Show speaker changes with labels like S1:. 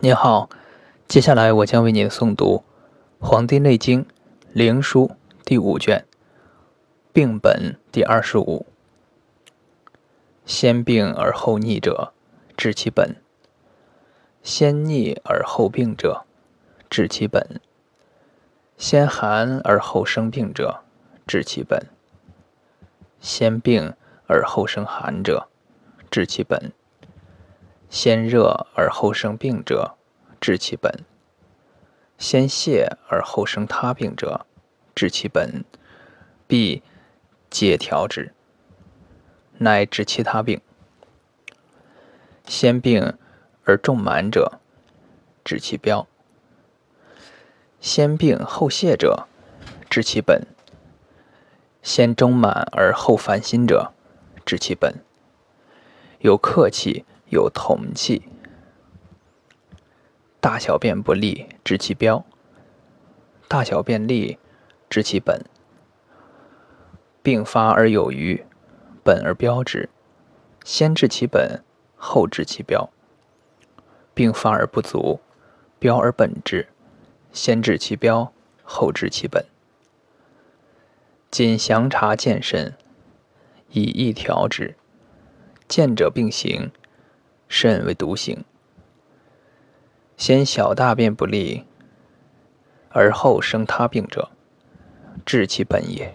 S1: 您好，接下来我将为您诵读《黄帝内经·灵书》第五卷，病本第二十五。先病而后逆者，治其本；先逆而后病者，治其本；先寒而后生病者，治其本；先病而后生寒者，治其本。先热而后生病者，治其本；先泻而后生他病者，治其本，必解调之，乃治其他病。先病而重满者，治其标；先病后泻者，治其本；先中满而后烦心者，治其本。有客气。有同气，大小便不利，治其标；大小便利，治其本。病发而有余，本而标之，先治其本，后治其标。病发而不足，标而本之，先治其标，后治其本。仅详察健身，以意调之，见者并行。肾为独行，先小大便不利，而后生他病者，治其本也。